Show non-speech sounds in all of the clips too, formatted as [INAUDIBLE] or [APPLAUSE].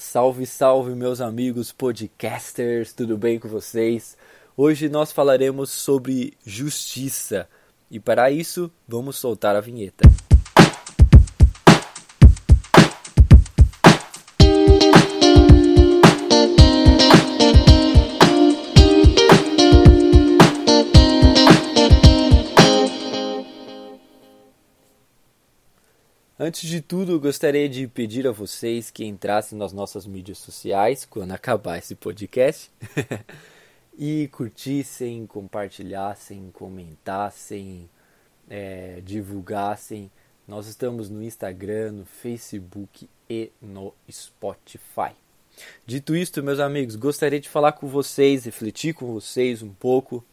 Salve, salve, meus amigos podcasters, tudo bem com vocês? Hoje nós falaremos sobre justiça e para isso vamos soltar a vinheta. Antes de tudo, gostaria de pedir a vocês que entrassem nas nossas mídias sociais quando acabar esse podcast [LAUGHS] e curtissem, compartilhassem, comentassem, é, divulgassem. Nós estamos no Instagram, no Facebook e no Spotify. Dito isto, meus amigos, gostaria de falar com vocês, refletir com vocês um pouco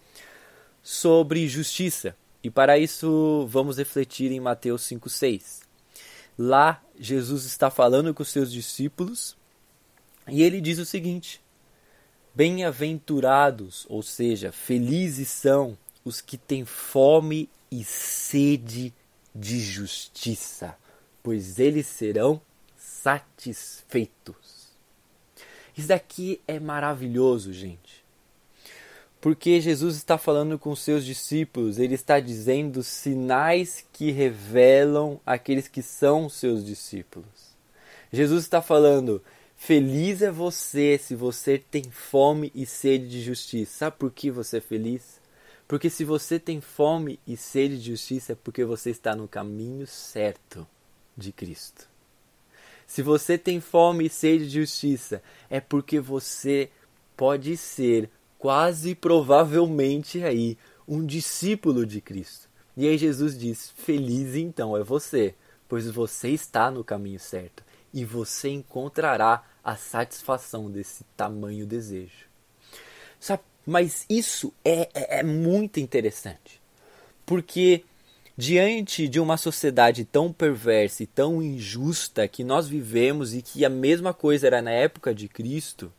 sobre justiça. E para isso, vamos refletir em Mateus 5,6. Lá, Jesus está falando com os seus discípulos e ele diz o seguinte: Bem-aventurados, ou seja, felizes são os que têm fome e sede de justiça, pois eles serão satisfeitos. Isso daqui é maravilhoso, gente. Porque Jesus está falando com seus discípulos, ele está dizendo sinais que revelam aqueles que são seus discípulos. Jesus está falando: feliz é você se você tem fome e sede de justiça. Sabe por que você é feliz? Porque se você tem fome e sede de justiça é porque você está no caminho certo de Cristo. Se você tem fome e sede de justiça, é porque você pode ser quase provavelmente aí um discípulo de Cristo. E aí Jesus diz: Feliz então é você, pois você está no caminho certo e você encontrará a satisfação desse tamanho desejo. Sabe, mas isso é, é, é muito interessante, porque diante de uma sociedade tão perversa e tão injusta que nós vivemos e que a mesma coisa era na época de Cristo,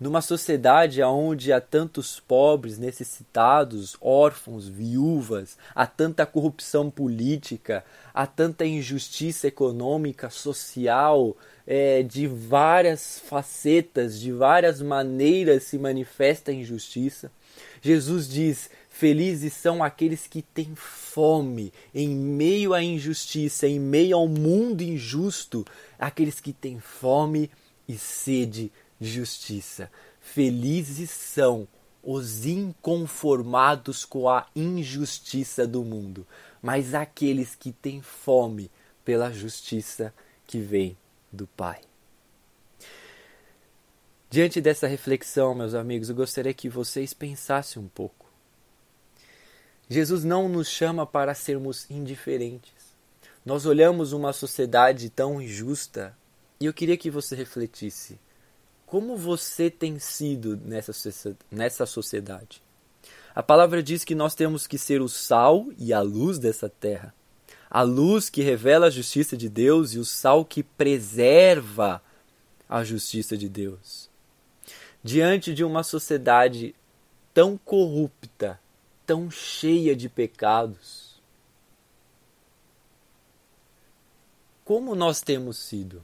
numa sociedade onde há tantos pobres, necessitados, órfãos, viúvas, há tanta corrupção política, há tanta injustiça econômica, social, é, de várias facetas, de várias maneiras se manifesta a injustiça. Jesus diz: Felizes são aqueles que têm fome em meio à injustiça, em meio ao mundo injusto, aqueles que têm fome e sede justiça. Felizes são os inconformados com a injustiça do mundo, mas aqueles que têm fome pela justiça que vem do Pai. Diante dessa reflexão, meus amigos, eu gostaria que vocês pensassem um pouco. Jesus não nos chama para sermos indiferentes. Nós olhamos uma sociedade tão injusta e eu queria que você refletisse como você tem sido nessa, nessa sociedade? A palavra diz que nós temos que ser o sal e a luz dessa terra. A luz que revela a justiça de Deus e o sal que preserva a justiça de Deus. Diante de uma sociedade tão corrupta, tão cheia de pecados, como nós temos sido?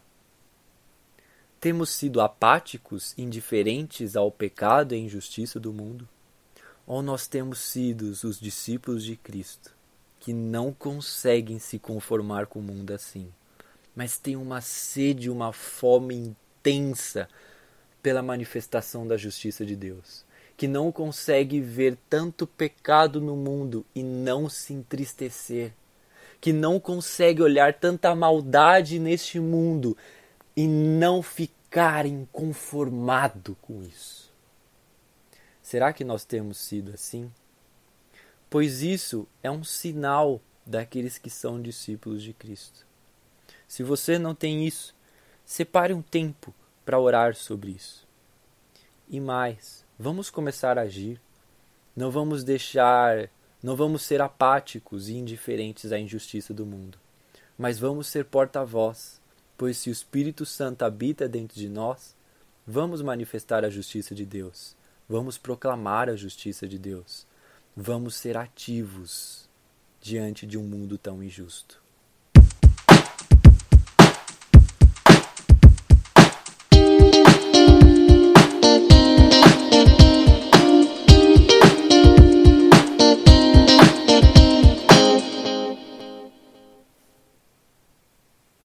Temos sido apáticos, indiferentes ao pecado e à injustiça do mundo? Ou nós temos sido os discípulos de Cristo, que não conseguem se conformar com o mundo assim, mas têm uma sede, uma fome intensa pela manifestação da justiça de Deus, que não consegue ver tanto pecado no mundo e não se entristecer, que não consegue olhar tanta maldade neste mundo e não ficar inconformado com isso. Será que nós temos sido assim? Pois isso é um sinal daqueles que são discípulos de Cristo. Se você não tem isso, separe um tempo para orar sobre isso. E mais, vamos começar a agir. Não vamos deixar, não vamos ser apáticos e indiferentes à injustiça do mundo, mas vamos ser porta-voz Pois se o Espírito Santo habita dentro de nós, vamos manifestar a justiça de Deus, vamos proclamar a justiça de Deus, vamos ser ativos diante de um mundo tão injusto.